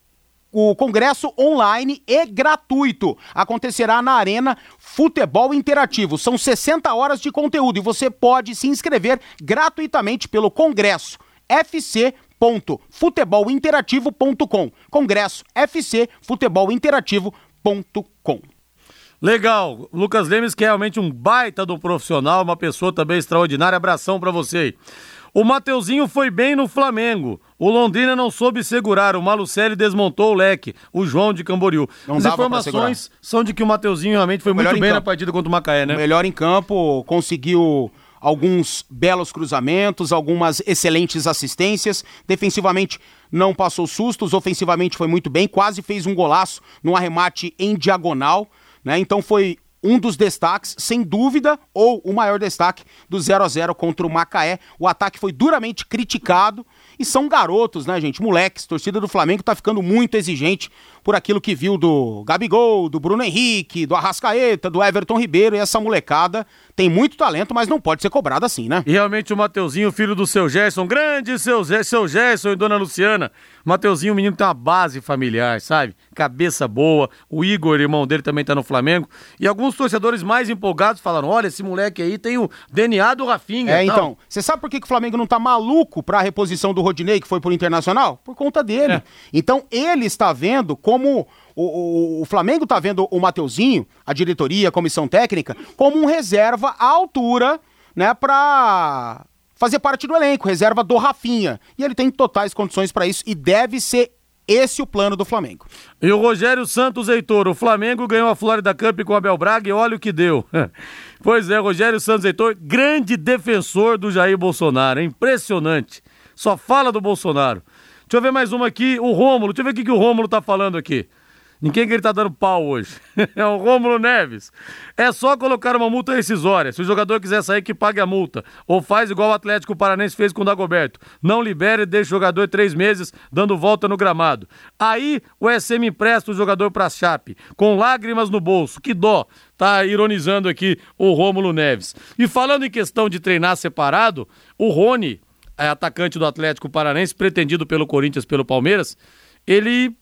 o congresso online e gratuito. Acontecerá na Arena Futebol Interativo. São 60 horas de conteúdo e você pode se inscrever gratuitamente pelo congresso fc.futebolinterativo.com. Congresso FC Futebolinterativo.com. Legal, Lucas Lemes que é realmente um baita do profissional, uma pessoa também extraordinária, abração pra você. O Mateuzinho foi bem no Flamengo. O Londrina não soube segurar. O Malucelli desmontou o leque. O João de Camboriú. Não As informações são de que o Mateuzinho realmente foi muito em bem na partida contra o Macaé, né? Melhor em campo, conseguiu alguns belos cruzamentos, algumas excelentes assistências. Defensivamente não passou sustos, ofensivamente foi muito bem, quase fez um golaço num arremate em diagonal, né? Então foi um dos destaques, sem dúvida, ou o maior destaque do 0 a 0 contra o Macaé. O ataque foi duramente criticado E são garotos, né, gente? Moleques. Torcida do Flamengo tá ficando muito exigente por aquilo que viu do Gabigol, do Bruno Henrique, do Arrascaeta, do Everton Ribeiro e essa molecada tem muito talento, mas não pode ser cobrada assim, né? E realmente o Mateuzinho, filho do seu Gerson, grande seu, seu Gerson e dona Luciana. Mateuzinho, o menino tem uma base familiar, sabe? Cabeça boa. O Igor, irmão dele, também tá no Flamengo. E alguns torcedores mais empolgados falaram: olha, esse moleque aí tem o DNA do Rafinha. É, então. Você sabe por que, que o Flamengo não tá maluco pra reposição do Rodinei, que foi pro Internacional? Por conta dele. É. Então ele está vendo como o, o, o Flamengo está vendo o Mateuzinho, a diretoria, a comissão técnica, como um reserva à altura, né, para fazer parte do elenco, reserva do Rafinha. E ele tem totais condições para isso e deve ser esse o plano do Flamengo. E o Rogério Santos Heitor, o Flamengo ganhou a Florida Cup com o Abel Braga e olha o que deu. *laughs* pois é, Rogério Santos Heitor, grande defensor do Jair Bolsonaro, é impressionante. Só fala do Bolsonaro. Deixa eu ver mais uma aqui, o Rômulo, deixa eu ver o que, que o Rômulo tá falando aqui. Quem que ele tá dando pau hoje? *laughs* é o Rômulo Neves. É só colocar uma multa rescisória. Se o jogador quiser sair, que pague a multa. Ou faz igual o Atlético Paranense fez com o Dagoberto. Não libere e deixe o jogador três meses dando volta no gramado. Aí o SM empresta o jogador pra Chape, com lágrimas no bolso. Que dó. Tá ironizando aqui o Rômulo Neves. E falando em questão de treinar separado, o Rony, é atacante do Atlético Paranense, pretendido pelo Corinthians, pelo Palmeiras, ele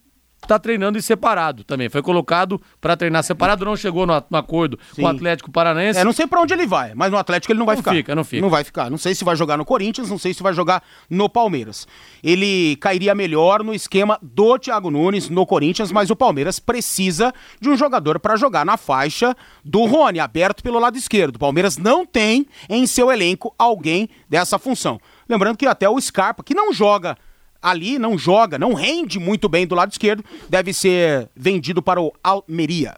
está treinando em separado também. Foi colocado para treinar separado, não chegou no, no acordo Sim. com o Atlético Paranaense. É, não sei para onde ele vai, mas no Atlético ele não vai não ficar. Fica, não fica. Não vai ficar. Não sei se vai jogar no Corinthians, não sei se vai jogar no Palmeiras. Ele cairia melhor no esquema do Thiago Nunes no Corinthians, mas o Palmeiras precisa de um jogador para jogar na faixa do Rony, aberto pelo lado esquerdo. O Palmeiras não tem em seu elenco alguém dessa função. Lembrando que até o Scarpa, que não joga ali, não joga, não rende muito bem do lado esquerdo, deve ser vendido para o Almeria.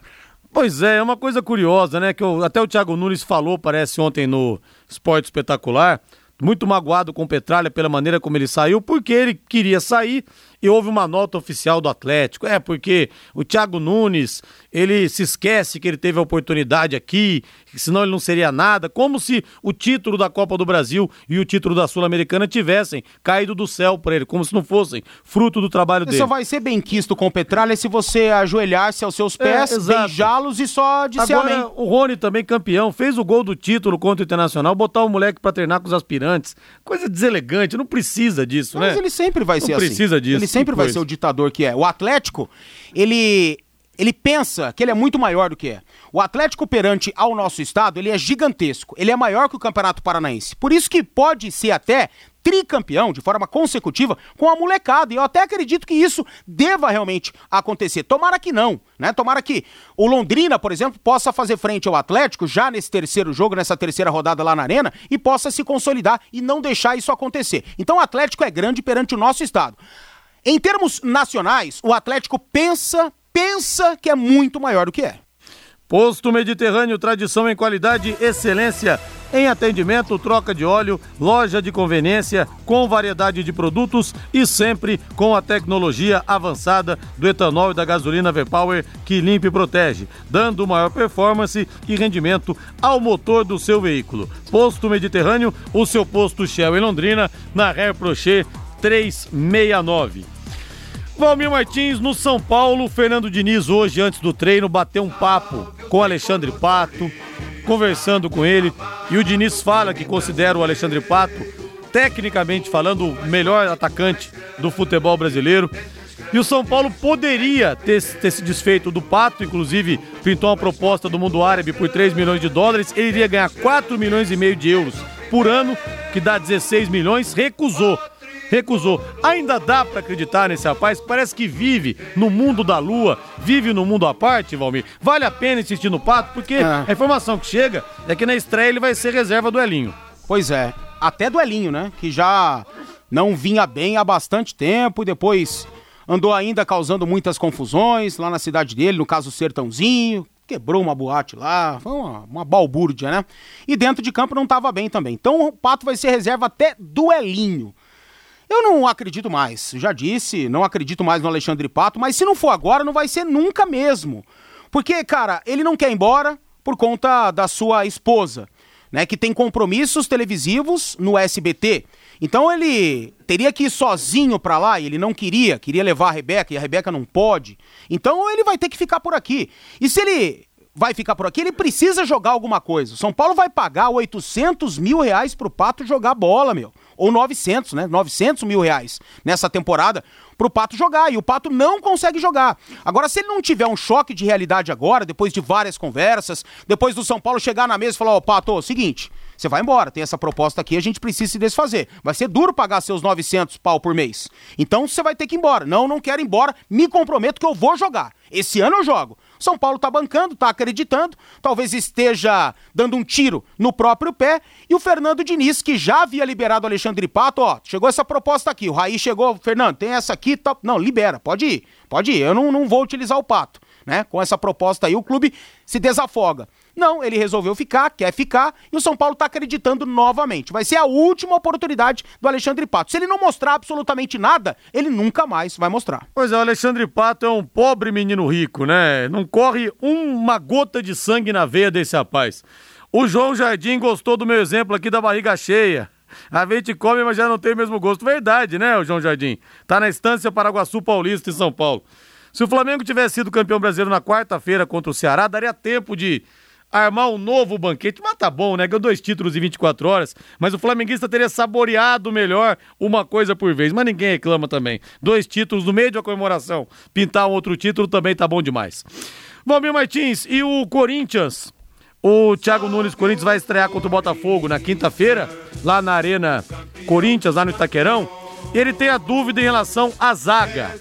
Pois é, é uma coisa curiosa, né? Que eu, até o Thiago Nunes falou, parece ontem no Esporte Espetacular, muito magoado com o Petralha pela maneira como ele saiu, porque ele queria sair e houve uma nota oficial do Atlético. É, porque o Thiago Nunes, ele se esquece que ele teve a oportunidade aqui, senão ele não seria nada, como se o título da Copa do Brasil e o título da Sul-Americana tivessem caído do céu para ele, como se não fossem fruto do trabalho Você dele. Só vai ser bem quisto com o Petralha se você ajoelhar-se aos seus é, pés, é, beijá-los e só disser Agora, amém. o Rony também campeão, fez o gol do título contra o Internacional, botar o moleque para treinar com os aspirantes. Coisa deselegante, não precisa disso, Mas né? Mas ele sempre vai não ser assim. Não precisa disso. Ele sempre vai ser o ditador que é. O Atlético, ele ele pensa que ele é muito maior do que é. O Atlético perante ao nosso estado, ele é gigantesco. Ele é maior que o Campeonato Paranaense. Por isso que pode ser até tricampeão de forma consecutiva com a molecada. E eu até acredito que isso deva realmente acontecer. Tomara que não, né? Tomara que o Londrina, por exemplo, possa fazer frente ao Atlético já nesse terceiro jogo, nessa terceira rodada lá na Arena e possa se consolidar e não deixar isso acontecer. Então o Atlético é grande perante o nosso estado. Em termos nacionais, o Atlético pensa, pensa que é muito maior do que é. Posto Mediterrâneo, tradição em qualidade, excelência em atendimento, troca de óleo, loja de conveniência com variedade de produtos e sempre com a tecnologia avançada do etanol e da gasolina V-Power que limpa e protege, dando maior performance e rendimento ao motor do seu veículo. Posto Mediterrâneo, o seu posto Shell em Londrina, na Ré Prochet 369. Valmir Martins no São Paulo, Fernando Diniz hoje antes do treino bateu um papo com Alexandre Pato, conversando com ele, e o Diniz fala que considera o Alexandre Pato, tecnicamente falando, o melhor atacante do futebol brasileiro. E o São Paulo poderia ter, ter se desfeito do Pato, inclusive pintou uma proposta do mundo árabe por 3 milhões de dólares, ele iria ganhar 4 milhões e meio de euros por ano, que dá 16 milhões, recusou recusou. Ainda dá para acreditar nesse rapaz? Parece que vive no mundo da lua, vive no mundo à parte, Valmir. Vale a pena insistir no Pato, porque é. a informação que chega é que na estreia ele vai ser reserva do Elinho. Pois é, até do Elinho, né? Que já não vinha bem há bastante tempo e depois andou ainda causando muitas confusões lá na cidade dele, no caso Sertãozinho, quebrou uma boate lá, foi uma, uma balbúrdia, né? E dentro de campo não estava bem também. Então o Pato vai ser reserva até do Elinho. Eu não acredito mais. Já disse, não acredito mais no Alexandre Pato, mas se não for agora, não vai ser nunca mesmo. Porque, cara, ele não quer ir embora por conta da sua esposa, né, que tem compromissos televisivos no SBT. Então ele teria que ir sozinho para lá e ele não queria, queria levar a Rebeca e a Rebeca não pode. Então ele vai ter que ficar por aqui. E se ele vai ficar por aqui, ele precisa jogar alguma coisa. São Paulo vai pagar 800 mil reais pro Pato jogar bola, meu. Ou 900, né? 900 mil reais nessa temporada pro Pato jogar. E o Pato não consegue jogar. Agora, se ele não tiver um choque de realidade agora, depois de várias conversas, depois do São Paulo chegar na mesa e falar: Ó, oh, Pato, seguinte, você vai embora, tem essa proposta aqui, a gente precisa se desfazer. Vai ser duro pagar seus 900 pau por mês. Então você vai ter que ir embora. Não, não quero ir embora, me comprometo que eu vou jogar. Esse ano eu jogo. São Paulo tá bancando, tá acreditando, talvez esteja dando um tiro no próprio pé. E o Fernando Diniz, que já havia liberado o Alexandre Pato, ó, chegou essa proposta aqui. O Raí chegou, Fernando, tem essa aqui, tá... não, libera, pode ir, pode ir. Eu não, não vou utilizar o Pato, né? Com essa proposta aí, o clube se desafoga. Não, ele resolveu ficar, quer ficar, e o São Paulo está acreditando novamente. Vai ser a última oportunidade do Alexandre Pato. Se ele não mostrar absolutamente nada, ele nunca mais vai mostrar. Pois é, o Alexandre Pato é um pobre menino rico, né? Não corre uma gota de sangue na veia desse rapaz. O João Jardim gostou do meu exemplo aqui da barriga cheia. A gente come, mas já não tem o mesmo gosto. Verdade, né, o João Jardim? Tá na estância Paraguaçu Paulista, em São Paulo. Se o Flamengo tivesse sido campeão brasileiro na quarta-feira contra o Ceará, daria tempo de armar um novo banquete. Mas tá bom, né? Ganhou dois títulos em 24 horas, mas o flamenguista teria saboreado melhor uma coisa por vez. Mas ninguém reclama também. Dois títulos no meio de uma comemoração. Pintar um outro título também tá bom demais. Valmir Martins, e o Corinthians? O Thiago Nunes Corinthians vai estrear contra o Botafogo na quinta-feira, lá na Arena Corinthians, lá no Itaquerão. Ele tem a dúvida em relação à zaga.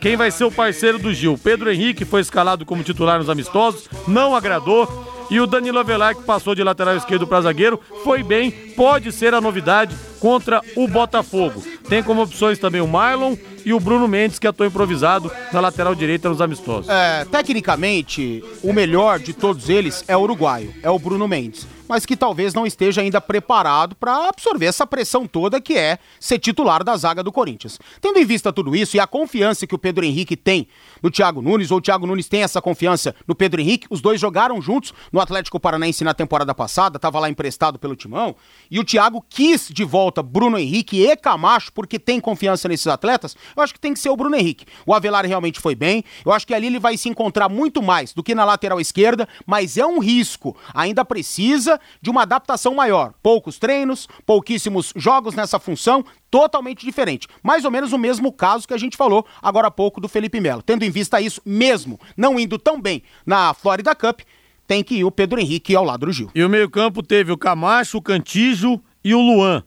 Quem vai ser o parceiro do Gil? Pedro Henrique foi escalado como titular nos amistosos, não agradou. E o Danilo Avelar, que passou de lateral esquerdo para zagueiro, foi bem, pode ser a novidade contra o Botafogo. Tem como opções também o Marlon e o Bruno Mendes, que atuou improvisado na lateral direita nos amistosos. É, tecnicamente, o melhor de todos eles é o uruguaio, é o Bruno Mendes mas que talvez não esteja ainda preparado para absorver essa pressão toda que é ser titular da zaga do Corinthians. Tendo em vista tudo isso e a confiança que o Pedro Henrique tem no Thiago Nunes, ou o Thiago Nunes tem essa confiança no Pedro Henrique, os dois jogaram juntos no Atlético Paranaense na temporada passada, estava lá emprestado pelo Timão, e o Thiago quis de volta Bruno Henrique e Camacho porque tem confiança nesses atletas, eu acho que tem que ser o Bruno Henrique. O Avelar realmente foi bem, eu acho que ali ele vai se encontrar muito mais do que na lateral esquerda, mas é um risco, ainda precisa de uma adaptação maior. Poucos treinos, pouquíssimos jogos nessa função, totalmente diferente. Mais ou menos o mesmo caso que a gente falou agora há pouco do Felipe Melo. Tendo em vista isso, mesmo não indo tão bem na Florida Cup, tem que ir o Pedro Henrique ao lado do Gil. E o meio-campo teve o Camacho, o Cantijo e o Luan.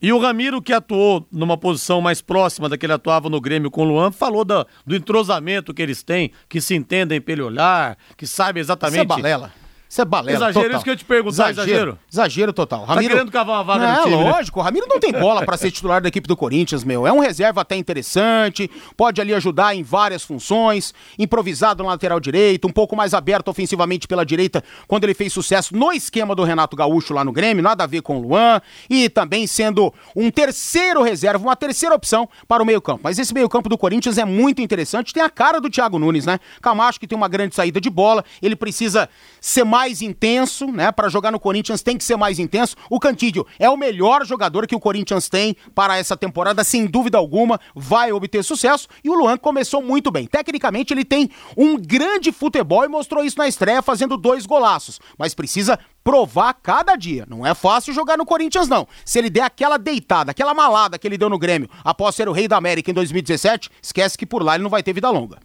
E o Ramiro, que atuou numa posição mais próxima da que ele atuava no Grêmio com o Luan, falou da, do entrosamento que eles têm, que se entendem pelo olhar, que sabem exatamente. Isso é balela. Isso é balela. Exagero, total. isso que eu te pergunto, exagero. exagero? Exagero total. Tá Ramiro... Tá querendo cavar uma vaga não, no time, É, lógico. Né? O Ramiro não tem bola para ser titular da equipe do Corinthians, meu. É um reserva até interessante, pode ali ajudar em várias funções, improvisado no lateral direito, um pouco mais aberto ofensivamente pela direita, quando ele fez sucesso no esquema do Renato Gaúcho lá no Grêmio, nada a ver com o Luan, e também sendo um terceiro reserva, uma terceira opção para o meio-campo. Mas esse meio-campo do Corinthians é muito interessante, tem a cara do Thiago Nunes, né? Camacho que tem uma grande saída de bola, ele precisa ser mais intenso intenso, né? Para jogar no Corinthians tem que ser mais intenso. O Cantídio é o melhor jogador que o Corinthians tem para essa temporada, sem dúvida alguma, vai obter sucesso. E o Luan começou muito bem. Tecnicamente, ele tem um grande futebol e mostrou isso na estreia, fazendo dois golaços. Mas precisa provar cada dia. Não é fácil jogar no Corinthians, não. Se ele der aquela deitada, aquela malada que ele deu no Grêmio após ser o rei da América em 2017, esquece que por lá ele não vai ter vida longa.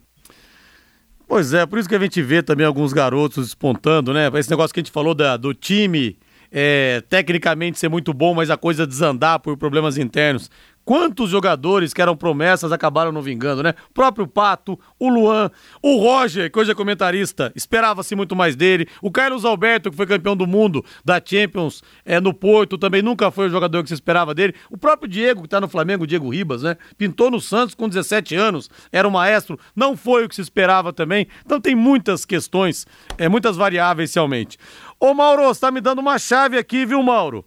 Pois é, por isso que a gente vê também alguns garotos espontando, né? Esse negócio que a gente falou da, do time é, tecnicamente ser muito bom, mas a coisa desandar por problemas internos. Quantos jogadores que eram promessas acabaram não vingando, né? O próprio Pato, o Luan, o Roger, que hoje é comentarista, esperava-se muito mais dele. O Carlos Alberto, que foi campeão do mundo da Champions é, no Porto, também nunca foi o jogador que se esperava dele. O próprio Diego, que tá no Flamengo, o Diego Ribas, né? Pintou no Santos com 17 anos, era um maestro, não foi o que se esperava também. Então tem muitas questões, é, muitas variáveis realmente. Ô Mauro, você tá me dando uma chave aqui, viu, Mauro?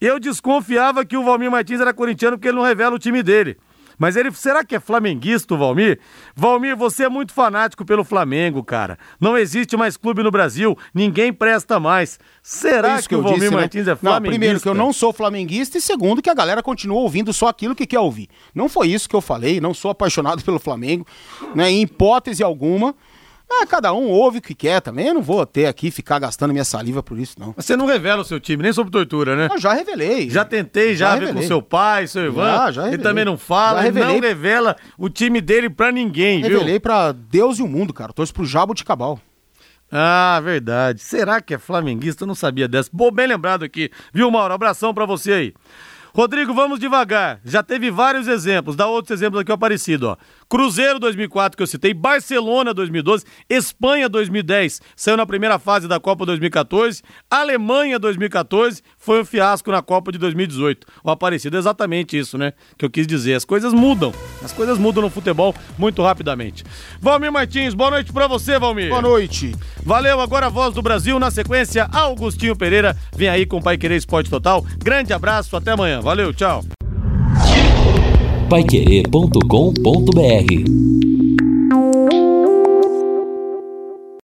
Eu desconfiava que o Valmir Martins era corintiano porque ele não revela o time dele. Mas ele, será que é flamenguista, o Valmir? Valmir, você é muito fanático pelo Flamengo, cara. Não existe mais clube no Brasil, ninguém presta mais. Será É isso que, o Valmir disse, né? Martins é Não, flamenguista? primeiro que eu não sou flamenguista e segundo que a galera continua ouvindo só aquilo que quer ouvir. Não foi isso que eu falei, não sou apaixonado *laughs* pelo Flamengo, né, em hipótese alguma. Ah, cada um ouve o que quer também, eu não vou ter aqui ficar gastando minha saliva por isso, não. Você não revela o seu time, nem sob tortura, né? Eu já revelei. Já tentei já, Já ver com revelei. seu pai, seu Ivan. Já, já ele revelei. também não fala, ele não revelei. revela o time dele pra ninguém, viu? Revelei pra Deus e o mundo, cara. Torço pro Jabo de Cabal. Ah, verdade. Será que é flamenguista? Eu não sabia dessa. Bom, bem lembrado aqui. Viu, Mauro? Abração pra você aí. Rodrigo, vamos devagar. Já teve vários exemplos. Dá outros exemplos aqui, ó, parecido, ó. Cruzeiro 2004, que eu citei. Barcelona 2012. Espanha 2010. Saiu na primeira fase da Copa 2014. Alemanha 2014. Foi um fiasco na Copa de 2018. O Aparecido é exatamente isso, né? Que eu quis dizer. As coisas mudam. As coisas mudam no futebol muito rapidamente. Valmir Martins, boa noite pra você, Valmir. Boa noite. Valeu, agora a voz do Brasil. Na sequência, Augustinho Pereira vem aí com o Pai Querer Esporte Total. Grande abraço, até amanhã. Valeu, tchau. Paiquerê.com.br